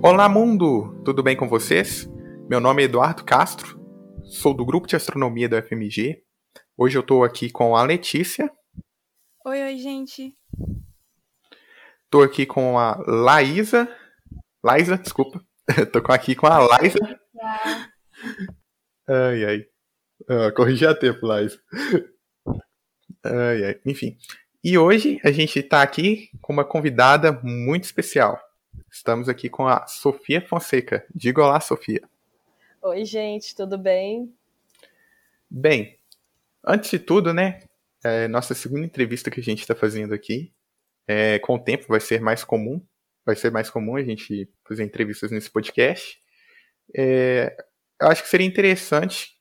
Olá, mundo! Tudo bem com vocês? Meu nome é Eduardo Castro, sou do grupo de astronomia do FMG. Hoje eu estou aqui com a Letícia. Oi, oi, gente. Estou aqui com a Laísa. Laísa, desculpa. Estou aqui com a Laísa. Ai, ai. Ah, corrigi a tempo, Laísa. Ai, ai. Enfim. E hoje a gente está aqui com uma convidada muito especial. Estamos aqui com a Sofia Fonseca. Diga olá, Sofia. Oi, gente, tudo bem? Bem, antes de tudo, né? É nossa segunda entrevista que a gente está fazendo aqui. É, com o tempo vai ser mais comum. Vai ser mais comum a gente fazer entrevistas nesse podcast. É, eu acho que seria interessante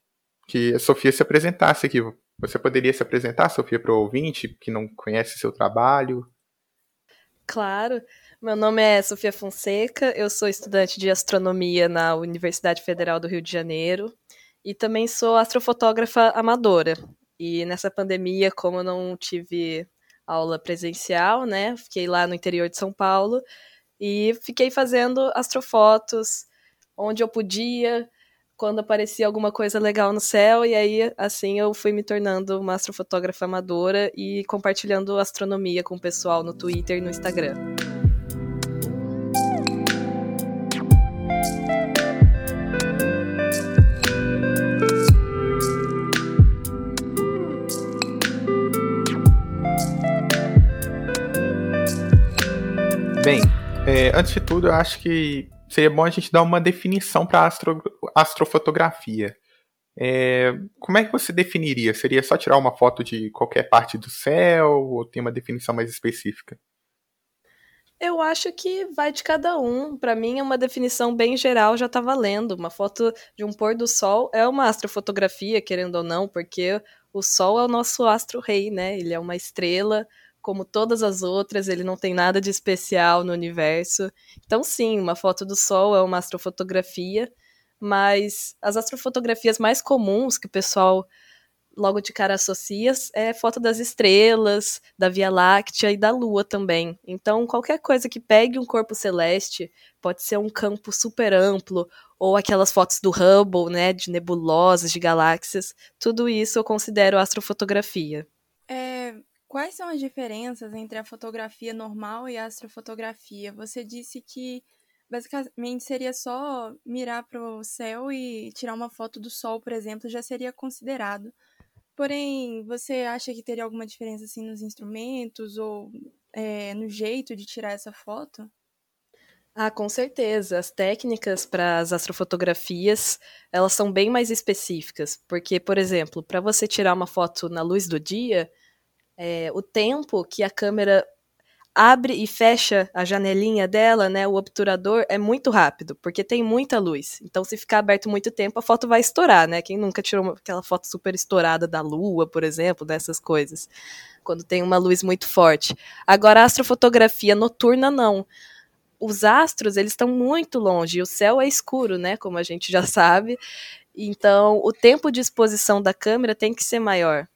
que a Sofia se apresentasse aqui. Você poderia se apresentar, Sofia, para o ouvinte que não conhece seu trabalho? Claro. Meu nome é Sofia Fonseca, eu sou estudante de astronomia na Universidade Federal do Rio de Janeiro e também sou astrofotógrafa amadora. E nessa pandemia, como eu não tive aula presencial, né, fiquei lá no interior de São Paulo e fiquei fazendo astrofotos onde eu podia, quando aparecia alguma coisa legal no céu, e aí assim eu fui me tornando uma astrofotógrafa amadora e compartilhando astronomia com o pessoal no Twitter e no Instagram. Bem, é, antes de tudo, eu acho que seria bom a gente dar uma definição para astro, astrofotografia. É, como é que você definiria? Seria só tirar uma foto de qualquer parte do céu ou tem uma definição mais específica? Eu acho que vai de cada um. Para mim, é uma definição bem geral já tá valendo. Uma foto de um pôr do sol é uma astrofotografia, querendo ou não, porque o sol é o nosso astro-rei, né? Ele é uma estrela como todas as outras, ele não tem nada de especial no universo. Então, sim, uma foto do Sol é uma astrofotografia, mas as astrofotografias mais comuns que o pessoal logo de cara associa é foto das estrelas, da Via Láctea e da Lua também. Então, qualquer coisa que pegue um corpo celeste, pode ser um campo super amplo, ou aquelas fotos do Hubble, né, de nebulosas, de galáxias, tudo isso eu considero astrofotografia. Quais são as diferenças entre a fotografia normal e a astrofotografia? Você disse que basicamente seria só mirar para o céu e tirar uma foto do sol, por exemplo, já seria considerado. Porém, você acha que teria alguma diferença assim nos instrumentos ou é, no jeito de tirar essa foto? Ah, com certeza. As técnicas para as astrofotografias, elas são bem mais específicas, porque, por exemplo, para você tirar uma foto na luz do dia, é, o tempo que a câmera abre e fecha a janelinha dela, né, o obturador, é muito rápido, porque tem muita luz. Então, se ficar aberto muito tempo, a foto vai estourar, né? Quem nunca tirou aquela foto super estourada da lua, por exemplo, dessas coisas, quando tem uma luz muito forte. Agora, a astrofotografia noturna, não. Os astros, eles estão muito longe, e o céu é escuro, né, como a gente já sabe. Então, o tempo de exposição da câmera tem que ser maior.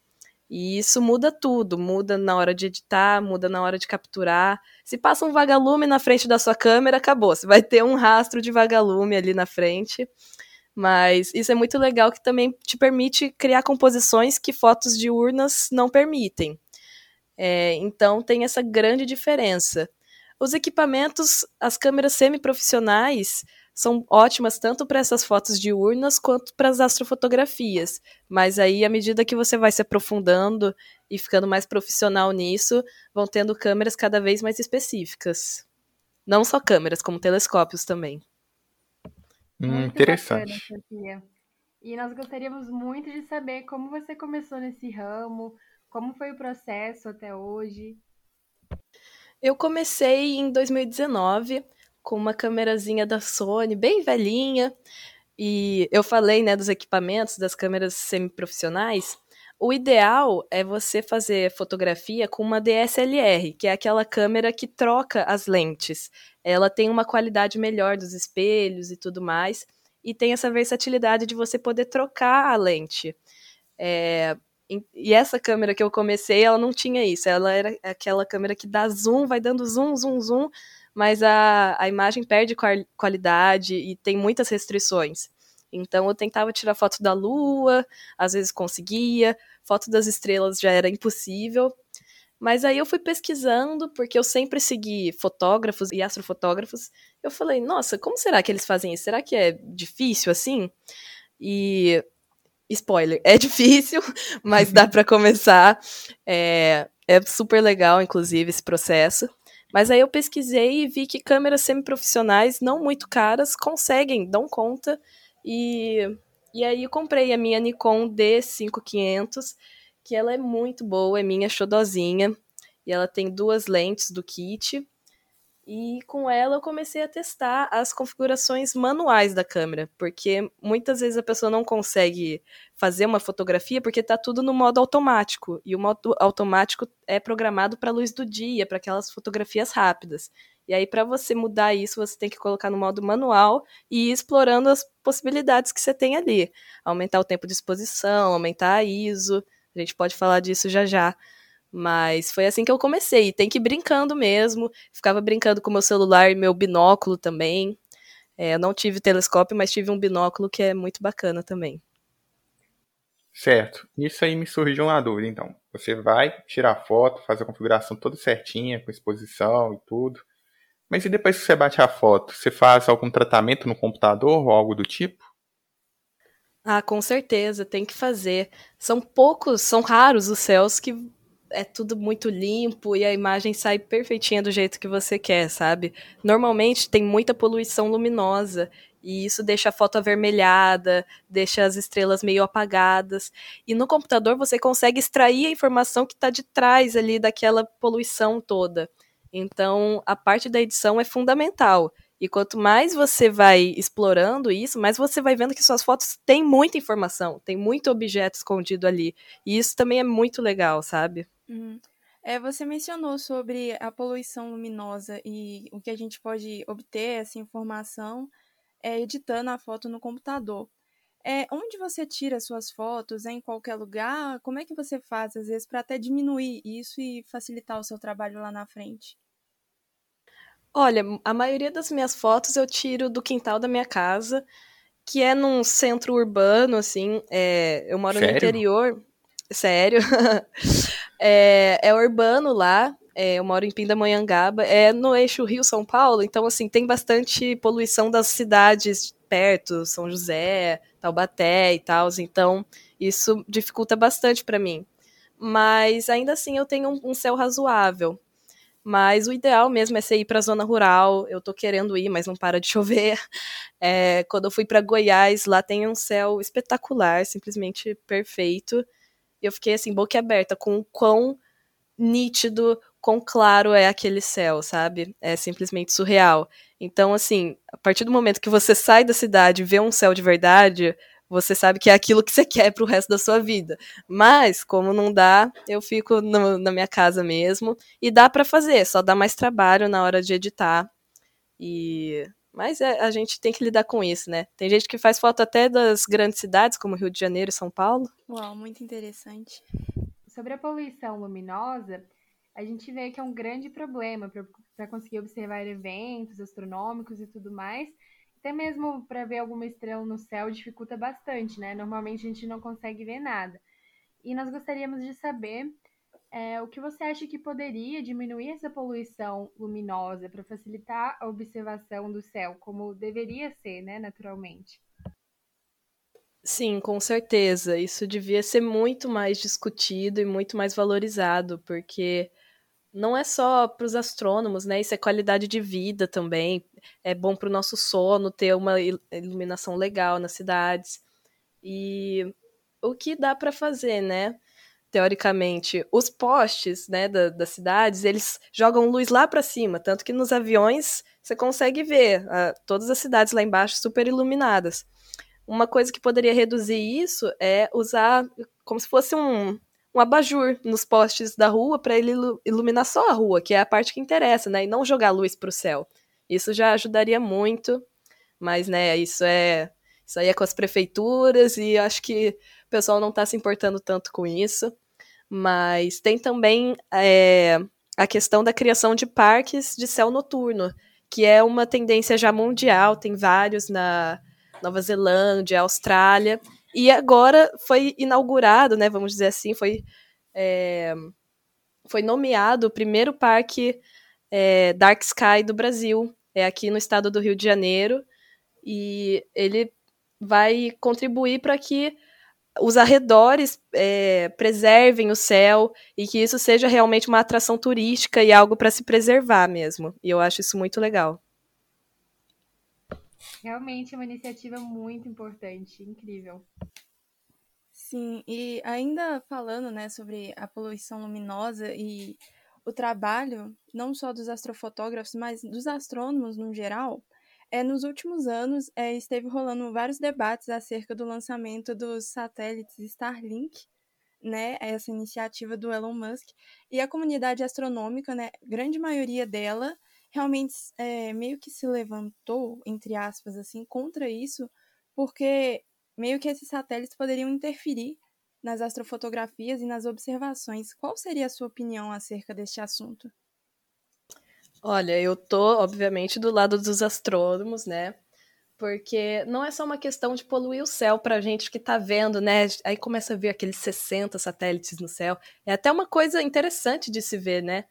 E isso muda tudo, muda na hora de editar, muda na hora de capturar. Se passa um vagalume na frente da sua câmera, acabou. Você vai ter um rastro de vagalume ali na frente. Mas isso é muito legal que também te permite criar composições que fotos de urnas não permitem. É, então tem essa grande diferença. Os equipamentos, as câmeras semiprofissionais, são ótimas tanto para essas fotos de urnas quanto para as astrofotografias. Mas aí, à medida que você vai se aprofundando e ficando mais profissional nisso, vão tendo câmeras cada vez mais específicas. Não só câmeras, como telescópios também. Hum, interessante. Bacana, e nós gostaríamos muito de saber como você começou nesse ramo, como foi o processo até hoje. Eu comecei em 2019 com uma câmerazinha da Sony, bem velhinha. E eu falei, né, dos equipamentos, das câmeras semiprofissionais. O ideal é você fazer fotografia com uma DSLR, que é aquela câmera que troca as lentes. Ela tem uma qualidade melhor dos espelhos e tudo mais, e tem essa versatilidade de você poder trocar a lente. É, e essa câmera que eu comecei, ela não tinha isso. Ela era aquela câmera que dá zoom, vai dando zoom, zoom, zoom, mas a, a imagem perde qualidade e tem muitas restrições. Então eu tentava tirar foto da lua, às vezes conseguia, foto das estrelas já era impossível. Mas aí eu fui pesquisando, porque eu sempre segui fotógrafos e astrofotógrafos. Eu falei, nossa, como será que eles fazem isso? Será que é difícil assim? E spoiler, é difícil, mas dá para começar. É, é super legal, inclusive, esse processo. Mas aí eu pesquisei e vi que câmeras semiprofissionais, não muito caras, conseguem, dão conta e, e aí comprei a minha Nikon D5500, que ela é muito boa, é minha xodozinha. E ela tem duas lentes do kit. E com ela eu comecei a testar as configurações manuais da câmera, porque muitas vezes a pessoa não consegue fazer uma fotografia porque está tudo no modo automático, e o modo automático é programado para a luz do dia, para aquelas fotografias rápidas. E aí, para você mudar isso, você tem que colocar no modo manual e ir explorando as possibilidades que você tem ali. Aumentar o tempo de exposição, aumentar a ISO. A gente pode falar disso já já. Mas foi assim que eu comecei. Tem que ir brincando mesmo. Ficava brincando com meu celular e meu binóculo também. É, eu não tive telescópio, mas tive um binóculo que é muito bacana também. Certo. Isso aí me surgiu uma dúvida, então. Você vai tirar foto, faz a configuração toda certinha, com exposição e tudo. Mas e depois que você bate a foto, você faz algum tratamento no computador ou algo do tipo? Ah, com certeza, tem que fazer. São poucos, são raros os céus que é tudo muito limpo e a imagem sai perfeitinha do jeito que você quer, sabe? Normalmente tem muita poluição luminosa e isso deixa a foto avermelhada, deixa as estrelas meio apagadas. E no computador você consegue extrair a informação que está de trás ali daquela poluição toda. Então, a parte da edição é fundamental. E quanto mais você vai explorando isso, mais você vai vendo que suas fotos têm muita informação, tem muito objeto escondido ali. E isso também é muito legal, sabe? Uhum. É, você mencionou sobre a poluição luminosa e o que a gente pode obter essa informação é, editando a foto no computador. É, onde você tira suas fotos? É em qualquer lugar? Como é que você faz, às vezes, para até diminuir isso e facilitar o seu trabalho lá na frente? Olha, a maioria das minhas fotos eu tiro do quintal da minha casa, que é num centro urbano, assim. É, eu moro Sério? no interior. Sério. é, é urbano lá. É, eu moro em Pindamonhangaba. É no eixo Rio-São Paulo, então, assim, tem bastante poluição das cidades perto, São José, Taubaté e tal. Então, isso dificulta bastante para mim. Mas ainda assim eu tenho um, um céu razoável. Mas o ideal mesmo é você ir para a zona rural. Eu tô querendo ir, mas não para de chover. É, quando eu fui para Goiás, lá tem um céu espetacular, simplesmente perfeito. E eu fiquei assim, boca aberta, com o quão nítido, quão claro é aquele céu, sabe? É simplesmente surreal. Então, assim, a partir do momento que você sai da cidade e vê um céu de verdade, você sabe que é aquilo que você quer pro resto da sua vida. Mas, como não dá, eu fico no, na minha casa mesmo. E dá para fazer, só dá mais trabalho na hora de editar. E. Mas é, a gente tem que lidar com isso, né? Tem gente que faz foto até das grandes cidades, como Rio de Janeiro e São Paulo. Uau, muito interessante. Sobre a poluição luminosa, a gente vê que é um grande problema para conseguir observar eventos astronômicos e tudo mais até mesmo para ver alguma estrela no céu dificulta bastante, né? Normalmente a gente não consegue ver nada. E nós gostaríamos de saber é, o que você acha que poderia diminuir essa poluição luminosa para facilitar a observação do céu, como deveria ser, né, naturalmente. Sim, com certeza. Isso devia ser muito mais discutido e muito mais valorizado, porque não é só para os astrônomos, né? Isso é qualidade de vida também. É bom para o nosso sono ter uma iluminação legal nas cidades. E o que dá para fazer, né? Teoricamente, os postes, né, da, das cidades, eles jogam luz lá para cima, tanto que nos aviões você consegue ver a, todas as cidades lá embaixo super iluminadas. Uma coisa que poderia reduzir isso é usar como se fosse um, um abajur nos postes da rua para ele iluminar só a rua, que é a parte que interessa, né? E não jogar luz para o céu. Isso já ajudaria muito, mas, né, isso é. Isso aí é com as prefeituras e acho que o pessoal não está se importando tanto com isso. Mas tem também é, a questão da criação de parques de céu noturno, que é uma tendência já mundial, tem vários na Nova Zelândia, Austrália, e agora foi inaugurado, né, vamos dizer assim, foi, é, foi nomeado o primeiro parque é, Dark Sky do Brasil, é aqui no estado do Rio de Janeiro, e ele vai contribuir para que os arredores é, preservem o céu e que isso seja realmente uma atração turística e algo para se preservar mesmo. E eu acho isso muito legal. Realmente é uma iniciativa muito importante, incrível. Sim, e ainda falando né, sobre a poluição luminosa e o trabalho, não só dos astrofotógrafos, mas dos astrônomos no geral, é, nos últimos anos, é, esteve rolando vários debates acerca do lançamento dos satélites Starlink, né, essa iniciativa do Elon Musk, e a comunidade astronômica, né, grande maioria dela, realmente é, meio que se levantou, entre aspas, assim, contra isso, porque meio que esses satélites poderiam interferir nas astrofotografias e nas observações. Qual seria a sua opinião acerca deste assunto? Olha, eu tô, obviamente, do lado dos astrônomos, né? Porque não é só uma questão de poluir o céu pra gente que tá vendo, né? Aí começa a ver aqueles 60 satélites no céu. É até uma coisa interessante de se ver, né?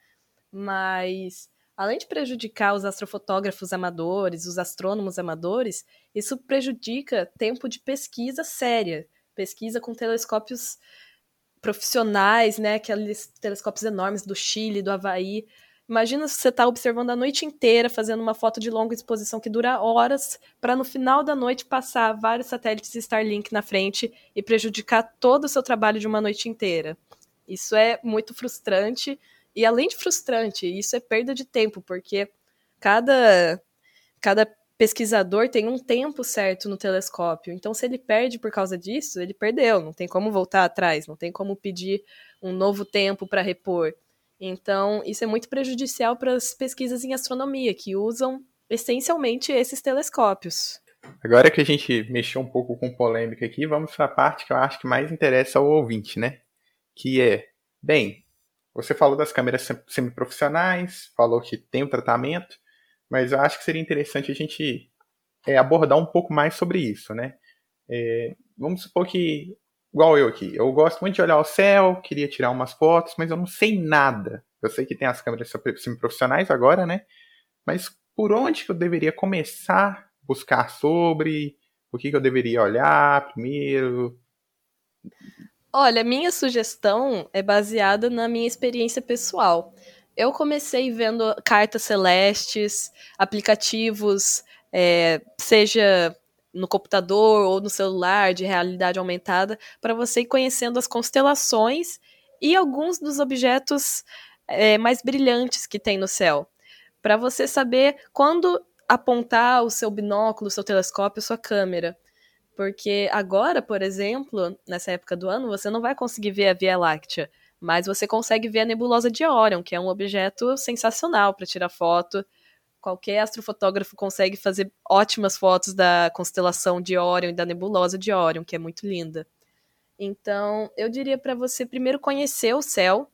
Mas além de prejudicar os astrofotógrafos amadores, os astrônomos amadores, isso prejudica tempo de pesquisa séria, pesquisa com telescópios profissionais, né, aqueles telescópios enormes do Chile, do Havaí, Imagina se você está observando a noite inteira, fazendo uma foto de longa exposição que dura horas, para no final da noite passar vários satélites Starlink na frente e prejudicar todo o seu trabalho de uma noite inteira. Isso é muito frustrante. E além de frustrante, isso é perda de tempo, porque cada, cada pesquisador tem um tempo certo no telescópio. Então, se ele perde por causa disso, ele perdeu. Não tem como voltar atrás, não tem como pedir um novo tempo para repor. Então, isso é muito prejudicial para as pesquisas em astronomia, que usam essencialmente esses telescópios. Agora que a gente mexeu um pouco com polêmica aqui, vamos para a parte que eu acho que mais interessa ao ouvinte, né? Que é, bem, você falou das câmeras semiprofissionais, falou que tem um tratamento, mas eu acho que seria interessante a gente é, abordar um pouco mais sobre isso, né? É, vamos supor que igual eu aqui. Eu gosto muito de olhar o céu, queria tirar umas fotos, mas eu não sei nada. Eu sei que tem as câmeras semi-profissionais agora, né? Mas por onde que eu deveria começar a buscar sobre? O que, que eu deveria olhar primeiro? Olha, minha sugestão é baseada na minha experiência pessoal. Eu comecei vendo cartas celestes, aplicativos, é, seja no computador ou no celular de realidade aumentada para você ir conhecendo as constelações e alguns dos objetos é, mais brilhantes que tem no céu, para você saber quando apontar o seu binóculo, o seu telescópio, a sua câmera. Porque agora, por exemplo, nessa época do ano, você não vai conseguir ver a Via Láctea, mas você consegue ver a nebulosa de Orion, que é um objeto sensacional para tirar foto qualquer astrofotógrafo consegue fazer ótimas fotos da constelação de Órion e da nebulosa de Órion, que é muito linda. Então, eu diria para você primeiro conhecer o céu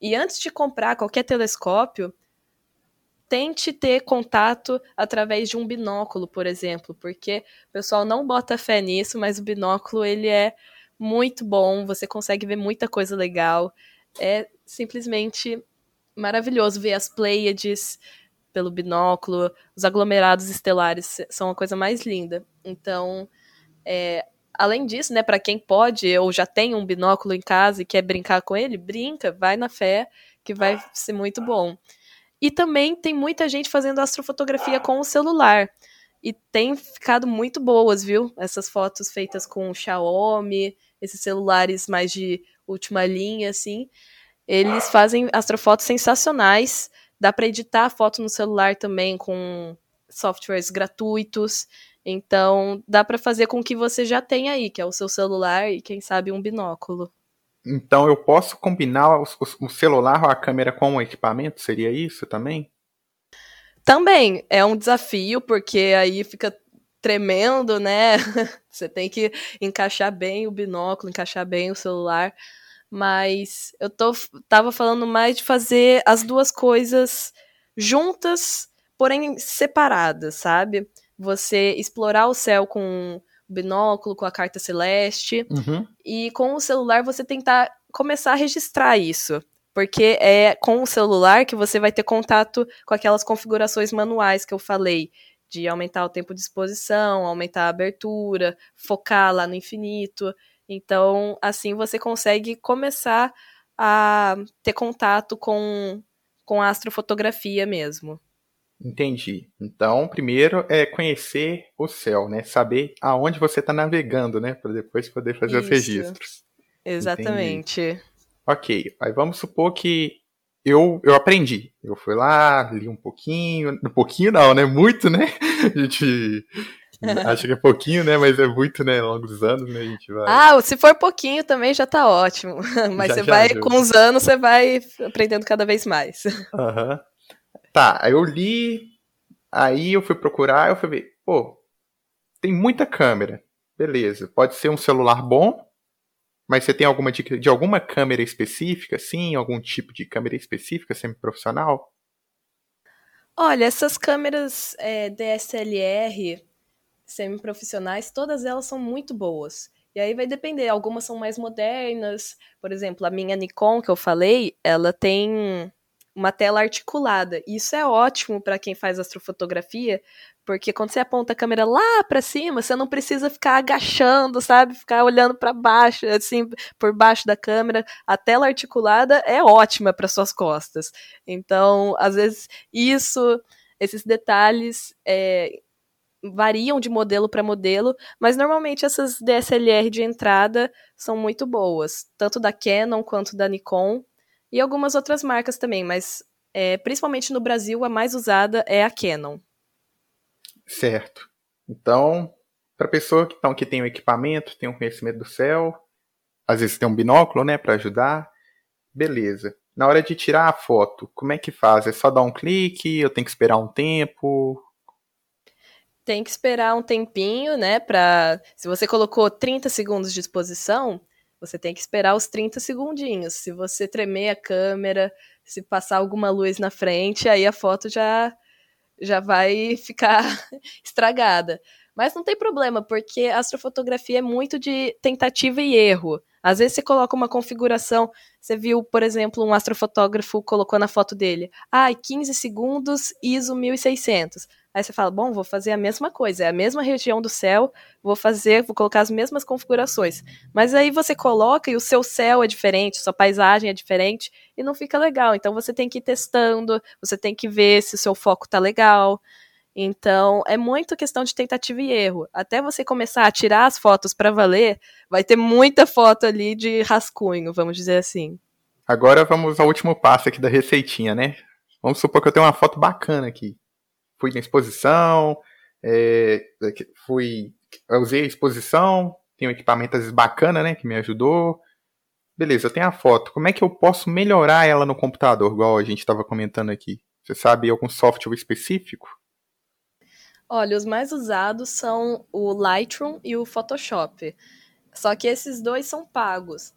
e antes de comprar qualquer telescópio, tente ter contato através de um binóculo, por exemplo, porque o pessoal não bota fé nisso, mas o binóculo ele é muito bom, você consegue ver muita coisa legal. É simplesmente maravilhoso ver as Pleiades, pelo binóculo, os aglomerados estelares são a coisa mais linda. Então, é, além disso, né, para quem pode ou já tem um binóculo em casa e quer brincar com ele, brinca, vai na fé, que vai ser muito bom. E também tem muita gente fazendo astrofotografia com o celular. E tem ficado muito boas, viu? Essas fotos feitas com Xiaomi, esses celulares mais de última linha, assim. Eles fazem astrofotos sensacionais. Dá para editar a foto no celular também com softwares gratuitos. Então, dá para fazer com que você já tenha aí, que é o seu celular e quem sabe um binóculo. Então, eu posso combinar o, o celular ou a câmera com o equipamento? Seria isso também? Também é um desafio, porque aí fica tremendo, né? Você tem que encaixar bem o binóculo, encaixar bem o celular. Mas eu tô, tava falando mais de fazer as duas coisas juntas, porém separadas, sabe? Você explorar o céu com binóculo, com a carta celeste, Uhum. e com o celular você tentar começar a registrar isso. Porque é com o celular que você vai ter contato com aquelas configurações manuais que eu falei, de aumentar o tempo de exposição, aumentar a abertura, focar lá no infinito. Então, assim você consegue começar a ter contato com, com a astrofotografia mesmo. Entendi. Então, primeiro é conhecer o céu, né? Saber aonde você está navegando, né? Para depois poder fazer os Isso. registros. Exatamente. Ok, aí vamos supor que eu, eu aprendi. Eu fui lá, li um pouquinho. Um pouquinho não, né? Muito, né? A gente acha que é pouquinho, né? Mas é muito, né? Ao longo dos anos, né? A gente vai. Ah, se for pouquinho também já tá ótimo. Mas Já- você já vai, ajuda. com os anos, você vai aprendendo cada vez mais. Aham. Tá, aí eu li, aí eu fui procurar, eu fui ver, pô, tem muita câmera. Beleza, pode ser um celular bom, mas você tem alguma dica de alguma câmera específica, sim? Algum tipo de câmera específica, semi-profissional? Olha, essas câmeras é, DSLR semi-profissionais, todas elas são muito boas. E aí vai depender, algumas são mais modernas. Por exemplo, a minha Nikon que eu falei, ela tem uma tela articulada. E isso é ótimo para quem faz astrofotografia, porque quando você aponta a câmera lá para cima, você não precisa ficar agachando, sabe? Ficar olhando para baixo, assim, por baixo da câmera. A tela articulada é ótima para suas costas. Então, às vezes, isso, esses detalhes é, variam de modelo para modelo, mas normalmente essas DSLR de entrada são muito boas, tanto da Canon quanto da Nikon e algumas outras marcas também, mas é, principalmente no Brasil a mais usada é a Canon. Certo. Então, para pessoa que, então, que tem o equipamento, tem um conhecimento do céu, às vezes tem um binóculo, né, para ajudar, beleza. Na hora de tirar a foto, como é que faz? É só dar um clique? Eu tenho que esperar um tempo? Tem que esperar um tempinho, né, para se você colocou 30 segundos de exposição, você tem que esperar os 30 segundinhos. Se você tremer a câmera, se passar alguma luz na frente, aí a foto já já vai ficar estragada. Mas não tem problema, porque a astrofotografia é muito de tentativa e erro. Às vezes você coloca uma configuração, você viu, por exemplo, um astrofotógrafo colocou na foto dele, ah, 15 segundos, ISO 1600. Aí você fala, bom, vou fazer a mesma coisa, é a mesma região do céu, vou fazer, vou colocar as mesmas configurações. Mas aí você coloca e o seu céu é diferente, sua paisagem é diferente e não fica legal. Então você tem que ir testando, você tem que ver se o seu foco tá legal. Então, é muito questão de tentativa e erro. Até você começar a tirar as fotos para valer, vai ter muita foto ali de rascunho, vamos dizer assim. Agora vamos ao último passo aqui da receitinha, né? Vamos supor que eu tenho uma foto bacana aqui. Fui na exposição, é, fui, usei a exposição, tenho equipamento às vezes bacana, né, que me ajudou. Beleza, eu tenho a foto. Como é que eu posso melhorar ela no computador, igual a gente estava comentando aqui? Você sabe algum software específico? Olha, os mais usados são o Lightroom e o Photoshop. Só que esses dois são pagos.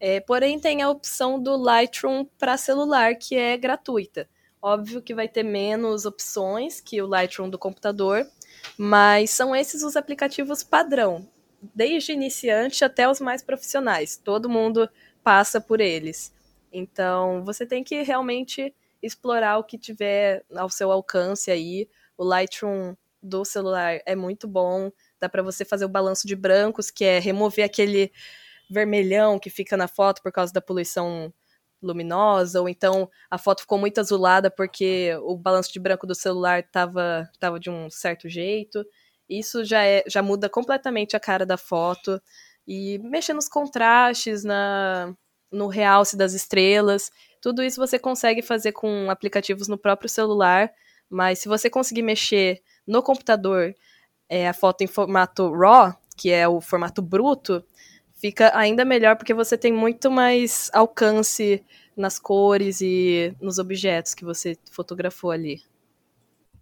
É, porém, tem a opção do Lightroom para celular, que é gratuita. Óbvio que vai ter menos opções que o Lightroom do computador, mas são esses os aplicativos padrão, desde iniciante até os mais profissionais. Todo mundo passa por eles. Então, você tem que realmente explorar o que tiver ao seu alcance aí. O Lightroom do celular é muito bom, dá para você fazer o balanço de brancos, que é remover aquele vermelhão que fica na foto por causa da poluição luminosa, ou então a foto ficou muito azulada porque o balanço de branco do celular estava tava de um certo jeito. Isso já, é, já muda completamente a cara da foto. E mexer nos contrastes, na, no realce das estrelas, tudo isso você consegue fazer com aplicativos no próprio celular, mas se você conseguir mexer no computador é, a foto em formato RAW, que é o formato bruto, fica ainda melhor porque você tem muito mais alcance nas cores e nos objetos que você fotografou ali.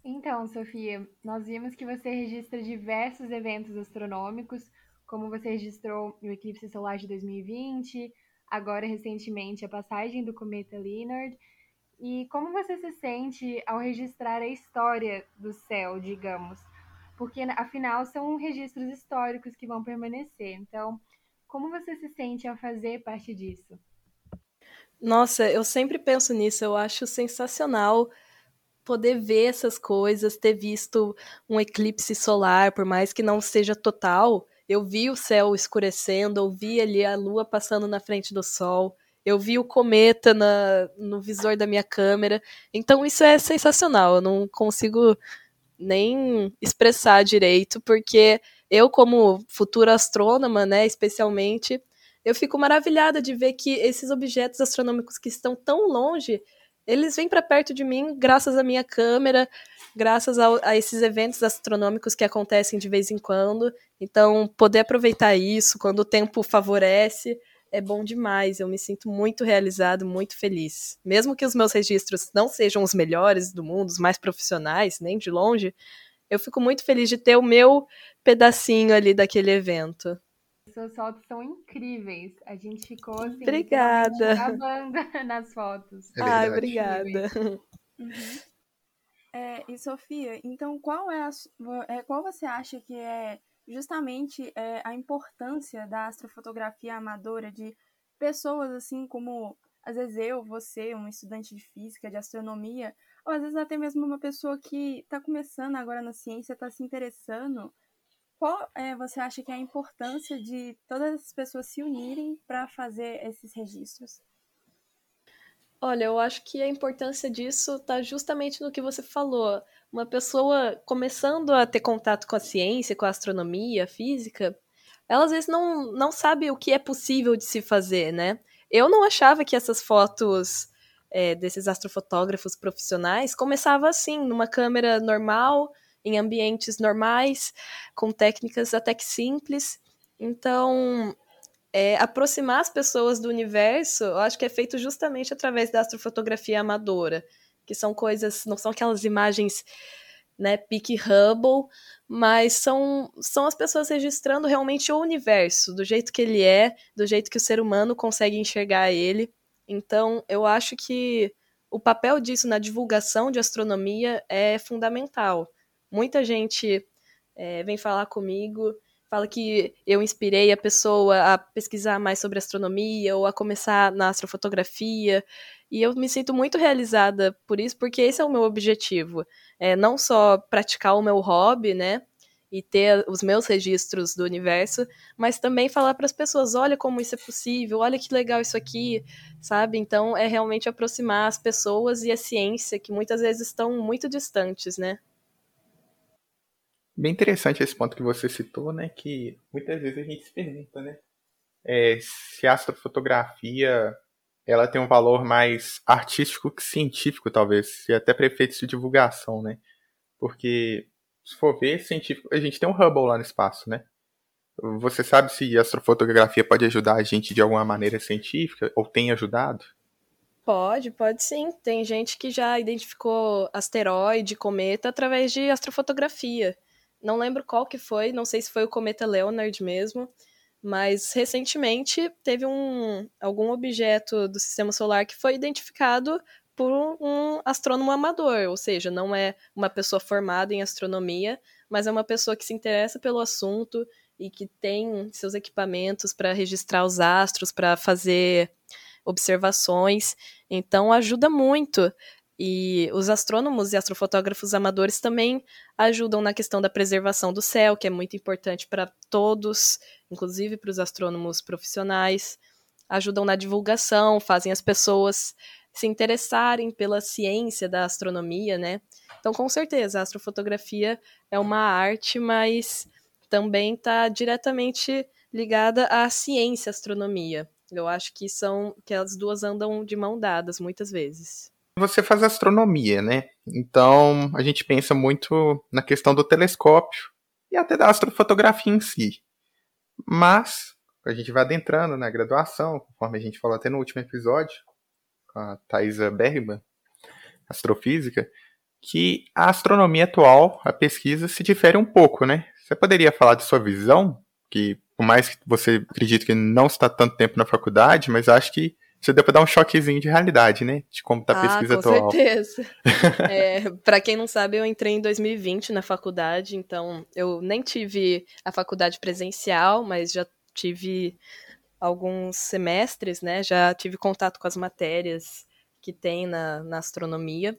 Então, Sofia, nós vimos que você registra diversos eventos astronômicos, como você registrou o eclipse solar de 2020, agora recentemente a passagem do cometa Leonard. E como você se sente ao registrar a história do céu, digamos? Porque afinal são registros históricos que vão permanecer. Então, como você se sente ao fazer parte disso? Nossa, eu sempre penso nisso, eu acho sensacional poder ver essas coisas, ter visto um eclipse solar, por mais que não seja total, eu vi o céu escurecendo, eu vi ali a lua passando na frente do sol, eu vi o cometa na, no visor da minha câmera. Então isso é sensacional, eu não consigo nem expressar direito, porque eu, como futura astrônoma, né, especialmente, eu fico maravilhada de ver que esses objetos astronômicos que estão tão longe, eles vêm para perto de mim graças à minha câmera, graças a, a, esses eventos astronômicos que acontecem de vez em quando. Então, poder aproveitar isso quando o tempo favorece é bom demais. Eu me sinto muito realizado, muito feliz. Mesmo que os meus registros não sejam os melhores do mundo, os mais profissionais, nem de longe, eu fico muito feliz de ter o meu pedacinho ali daquele evento. Suas fotos são incríveis. A gente ficou assim, obrigada. nas fotos. É ah, obrigada. Uhum. É, e Sofia, então qual é, a, é, qual você acha que é justamente é, a importância da astrofotografia amadora de pessoas assim como às vezes eu, você, um estudante de física, de astronomia, ou às vezes até mesmo uma pessoa que está começando agora na ciência, está se interessando qual é, você acha que é a importância de todas as pessoas se unirem para fazer esses registros? Olha, eu acho que a importância disso está justamente no que você falou. Uma pessoa começando a ter contato com a ciência, com a astronomia, a física, ela às vezes não, não sabe o que é possível de se fazer, né? Eu não achava que essas fotos é, desses astrofotógrafos profissionais começavam assim, numa câmera normal, em ambientes normais, com técnicas até que simples. Então, é, aproximar as pessoas do universo, eu acho que é feito justamente através da astrofotografia amadora, que são coisas, não são aquelas imagens, né, pique Hubble, mas são, são as pessoas registrando realmente o universo, do jeito que ele é, do jeito que o ser humano consegue enxergar ele. Então, eu acho que o papel disso na divulgação de astronomia é fundamental. Muita gente é, vem falar comigo, fala que eu inspirei a pessoa a pesquisar mais sobre astronomia ou a começar na astrofotografia. E eu me sinto muito realizada por isso, porque esse é o meu objetivo. É não só praticar o meu hobby, né? E ter os meus registros do universo, mas também falar para as pessoas: olha como isso é possível, olha que legal isso aqui, sabe? Então é realmente aproximar as pessoas e a ciência, que muitas vezes estão muito distantes, né? Bem interessante esse ponto que você citou, né? Que muitas vezes a gente se pergunta, né? É, se a astrofotografia ela tem um valor mais artístico que científico, talvez, e até para efeitos de divulgação, né? Porque, se for ver, científico, a gente tem um Hubble lá no espaço, né? Você sabe se a astrofotografia pode ajudar a gente de alguma maneira científica, ou tem ajudado? Pode, pode sim. Tem gente que já identificou asteroide, cometa, através de astrofotografia. Não lembro qual que foi, não sei se foi o cometa Leonard mesmo, mas recentemente teve um algum objeto do sistema solar que foi identificado por um astrônomo amador, ou seja, não é uma pessoa formada em astronomia, mas é uma pessoa que se interessa pelo assunto e que tem seus equipamentos para registrar os astros, para fazer observações. Então ajuda muito. E os astrônomos e astrofotógrafos amadores também ajudam na questão da preservação do céu, que é muito importante para todos, inclusive para os astrônomos profissionais. Ajudam na divulgação, fazem as pessoas se interessarem pela ciência da astronomia, né? Então, com certeza, a astrofotografia é uma arte, mas também está diretamente ligada à ciência astronomia. Eu acho que são que as duas andam de mão dadas muitas vezes. Você faz astronomia, né? Então a gente pensa muito na questão do telescópio e até da astrofotografia em si. Mas a gente vai adentrando na graduação, conforme a gente falou até no último episódio, com a Thaisa Bergman, astrofísica, que a astronomia atual, a pesquisa, se difere um pouco, né? Você poderia falar de sua visão, que por mais que você acredite que não está tanto tempo na faculdade, mas acho que você deu para dar um choquezinho de realidade, né? De como está a pesquisa ah, com atual. Com certeza. é, para quem não sabe, eu entrei em 2020 na faculdade, então eu nem tive a faculdade presencial, mas já tive alguns semestres, né? Já tive contato com as matérias que tem na, na astronomia.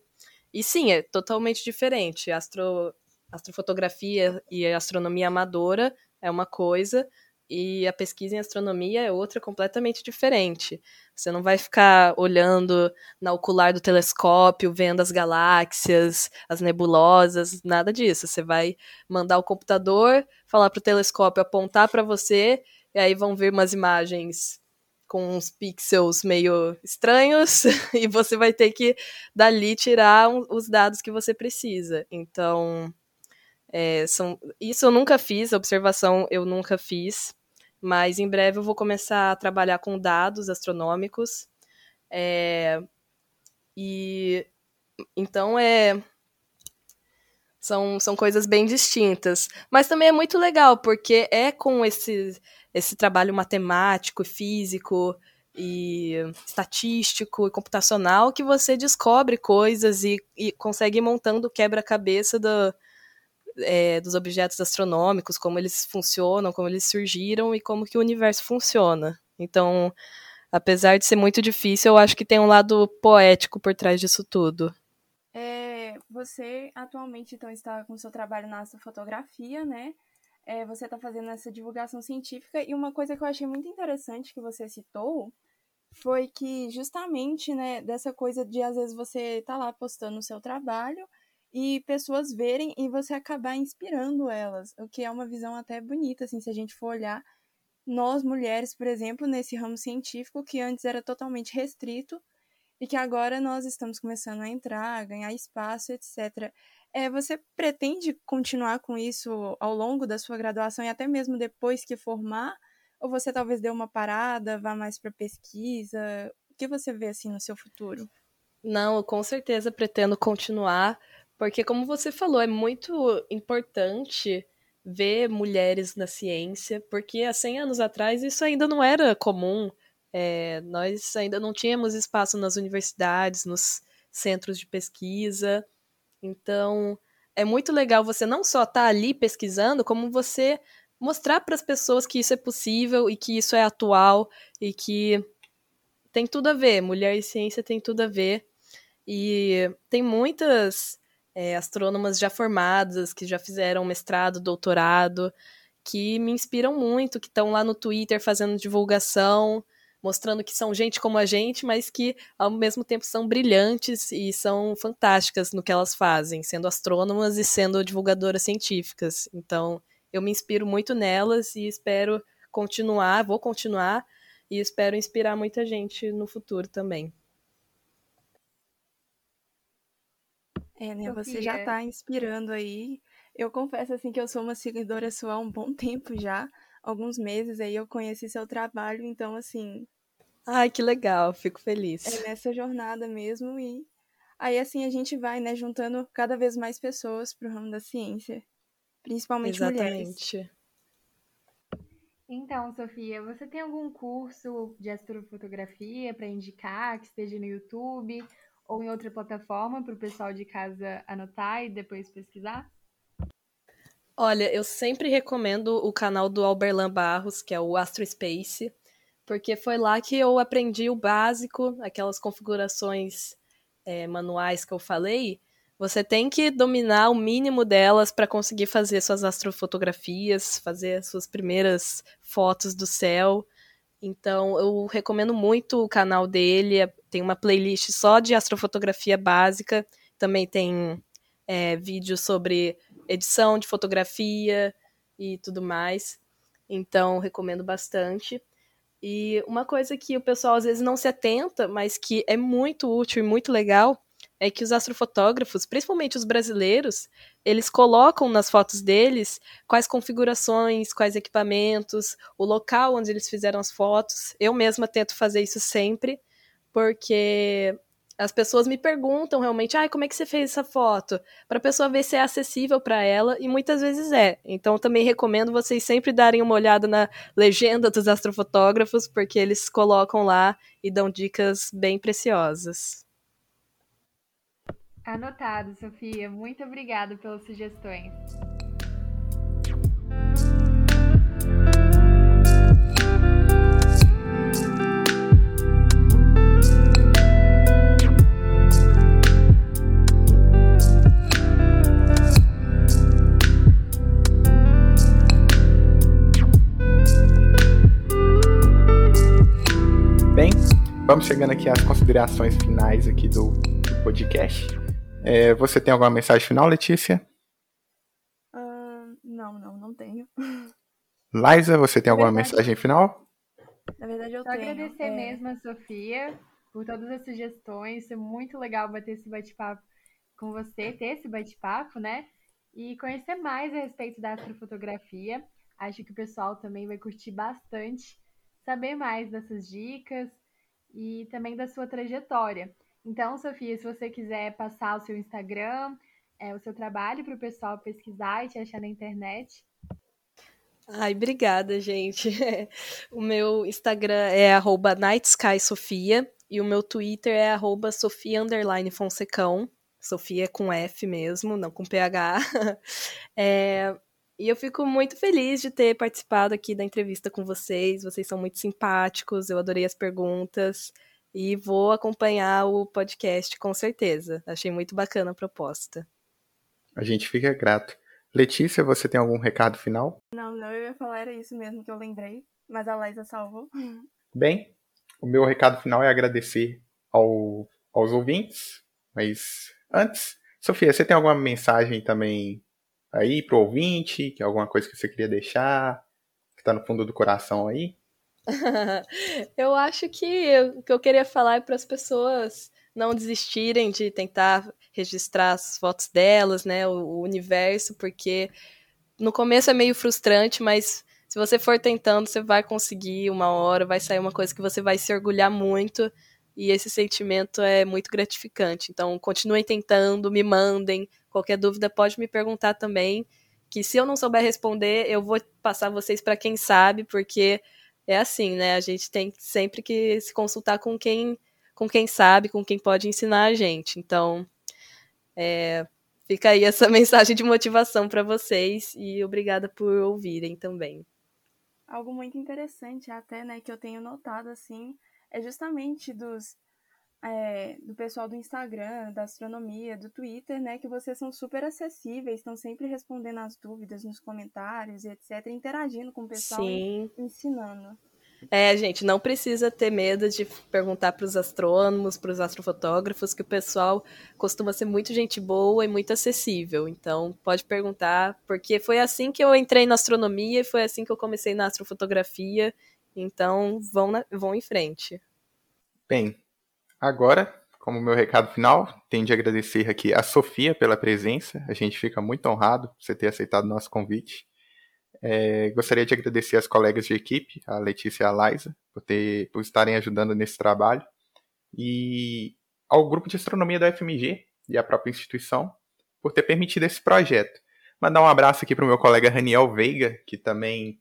E sim, é totalmente diferente. Astro, astrofotografia e astronomia amadora é uma coisa, e a pesquisa em astronomia é outra completamente diferente. Você não vai ficar olhando na ocular do telescópio, vendo as galáxias, as nebulosas, nada disso. Você vai mandar o computador, falar para o telescópio apontar para você, e aí vão ver umas imagens com uns pixels meio estranhos, e você vai ter que dali tirar os dados que você precisa. Então, é, são, isso eu nunca fiz, observação eu nunca fiz, mas em breve eu vou começar a trabalhar com dados astronômicos. É, e então é são, são coisas bem distintas. Mas também é muito legal, porque é com esse, esse trabalho matemático, físico e estatístico e computacional que você descobre coisas e, e consegue ir montando quebra-cabeça do, é, dos objetos astronômicos, como eles funcionam, como eles surgiram e como que o universo funciona. Então, apesar de ser muito difícil, eu acho que tem um lado poético por trás disso tudo. É, você atualmente então está com seu trabalho na astrofotografia, né? É, você está fazendo essa divulgação científica e uma coisa que eu achei muito interessante que você citou foi que justamente, né, dessa coisa de às vezes você tá lá postando o seu trabalho e pessoas verem e você acabar inspirando elas, o que é uma visão até bonita, assim, se a gente for olhar nós mulheres, por exemplo, nesse ramo científico que antes era totalmente restrito e que agora nós estamos começando a entrar, a ganhar espaço, etc. É, você pretende continuar com isso ao longo da sua graduação e até mesmo depois que formar? Ou você talvez dê uma parada, vá mais para pesquisa? O que você vê assim no seu futuro? Não, com certeza pretendo continuar porque, como você falou, é muito importante ver mulheres na ciência, porque há 100 anos atrás isso ainda não era comum. É, nós ainda não tínhamos espaço nas universidades, nos centros de pesquisa. Então, é muito legal você não só estar tá ali pesquisando, como você mostrar para as pessoas que isso é possível e que isso é atual e que tem tudo a ver. Mulher e ciência tem tudo a ver. E tem muitas é, astrônomas já formadas, que já fizeram mestrado, doutorado, que me inspiram muito, que estão lá no Twitter fazendo divulgação, mostrando que são gente como a gente, mas que ao mesmo tempo são brilhantes e são fantásticas no que elas fazem, sendo astrônomas e sendo divulgadoras científicas. Então, eu me inspiro muito nelas e espero continuar, vou continuar e espero inspirar muita gente no futuro também. É, né? Você já tá inspirando aí. Eu confesso, assim, que eu sou uma seguidora sua há um bom tempo já. Alguns meses aí eu conheci seu trabalho, então, assim... Ai, que legal. Fico feliz. É nessa jornada mesmo e... Aí, assim, a gente vai, né, juntando cada vez mais pessoas pro ramo da ciência. Principalmente Exatamente. mulheres. Então, Sofia, você tem algum curso de astrofotografia para indicar que esteja no YouTube ou em outra plataforma para o pessoal de casa anotar e depois pesquisar? Olha, eu sempre recomendo o canal do Alberlan Barros, que é o Astro Space, porque foi lá que eu aprendi o básico, aquelas configurações é, manuais que eu falei. Você tem que dominar o mínimo delas para conseguir fazer suas astrofotografias, fazer suas primeiras fotos do céu. Então, eu recomendo muito o canal dele. É, tem uma playlist só de astrofotografia básica. Também tem é, vídeos sobre edição de fotografia e tudo mais. Então, recomendo bastante. E uma coisa que o pessoal às vezes não se atenta, mas que é muito útil e muito legal, é que os astrofotógrafos, principalmente os brasileiros, eles colocam nas fotos deles quais configurações, quais equipamentos, o local onde eles fizeram as fotos. Eu mesma tento fazer isso sempre, porque as pessoas me perguntam realmente, ah, como é que você fez essa foto? Para a pessoa ver se é acessível para ela, e muitas vezes é. Então também recomendo vocês sempre darem uma olhada na legenda dos astrofotógrafos, porque eles colocam lá e dão dicas bem preciosas. Anotado, Sofia. Muito obrigada pelas sugestões. Vamos chegando aqui às considerações finais aqui do podcast. É, você tem alguma mensagem final, Letícia? Uh, não, não, não tenho. Liza, você tem alguma verdade, mensagem final? Na verdade, eu Só tenho. agradecer é... mesmo a Sofia por todas as sugestões. Foi muito legal bater esse bate-papo com você, ter esse bate-papo, né? E conhecer mais a respeito da astrofotografia. Acho que o pessoal também vai curtir bastante saber mais dessas dicas e também da sua trajetória. Então, Sofia, se você quiser passar o seu Instagram, é, o seu trabalho para o pessoal pesquisar e te achar na internet. Ai, obrigada, gente. o meu Instagram é @nightsky_sofia e o meu Twitter é @sofia_fonsecão. Sofia com F mesmo, não com PH. é, e eu fico muito feliz de ter participado aqui da entrevista com vocês. Vocês são muito simpáticos, eu adorei as perguntas e vou acompanhar o podcast com certeza. Achei muito bacana a proposta. A gente fica grato. Letícia, você tem algum recado final? Não, não, eu ia falar, era isso mesmo que eu lembrei, mas a Laísa salvou. Bem, o meu recado final é agradecer ao, aos ouvintes, mas antes, Sofia, você tem alguma mensagem também aí pro ouvinte? Que alguma coisa que você queria deixar? Que tá no fundo do coração aí? eu acho que o que eu queria falar é para as pessoas não desistirem de tentar registrar as fotos delas, né, o, o, universo, porque no começo é meio frustrante, mas se você for tentando, você vai conseguir uma hora, vai sair uma coisa que você vai se orgulhar muito, e esse sentimento é muito gratificante. Então, continuem tentando, me mandem, Qualquer dúvida pode me perguntar também, que se eu não souber responder, eu vou passar vocês para quem sabe, porque é assim, né? A gente tem sempre que se consultar com quem com quem sabe, com quem pode ensinar a gente. Então, é, fica aí essa mensagem de motivação para vocês e obrigada por ouvirem também. Algo muito interessante até, né, que eu tenho notado assim, é justamente dos é, do pessoal do Instagram, da astronomia, do Twitter, né, que vocês são super acessíveis, estão sempre respondendo as dúvidas nos comentários e etc, interagindo com o pessoal Sim. e ensinando. É, gente, não precisa ter medo de perguntar para os astrônomos, para os astrofotógrafos, que o pessoal costuma ser muito gente boa e muito acessível. Então, pode perguntar, porque foi assim que eu entrei na astronomia e foi assim que eu comecei na astrofotografia. Então, vão, na, vão em frente. Bem, Agora, como meu recado final, tenho de agradecer aqui a Sofia pela presença. A gente fica muito honrado por você ter aceitado o nosso convite. É, gostaria de agradecer as colegas de equipe, a Letícia e a Liza, por, ter, por estarem ajudando nesse trabalho. E ao grupo de astronomia da FMG e à própria instituição por ter permitido esse projeto. Mandar um abraço aqui para o meu colega Raniel Veiga, que também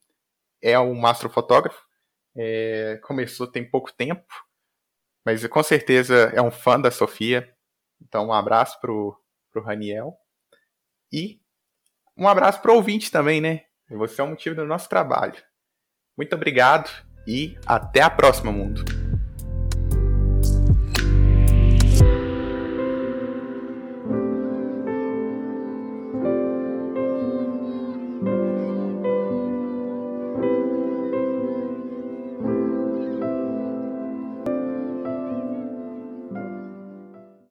é um astrofotógrafo. É, começou tem pouco tempo, mas com certeza é um fã da Sofia. Então um abraço pro, pro Raniel. E um abraço pro ouvinte também, né? Você é o motivo do nosso trabalho. Muito obrigado e até a próxima, mundo.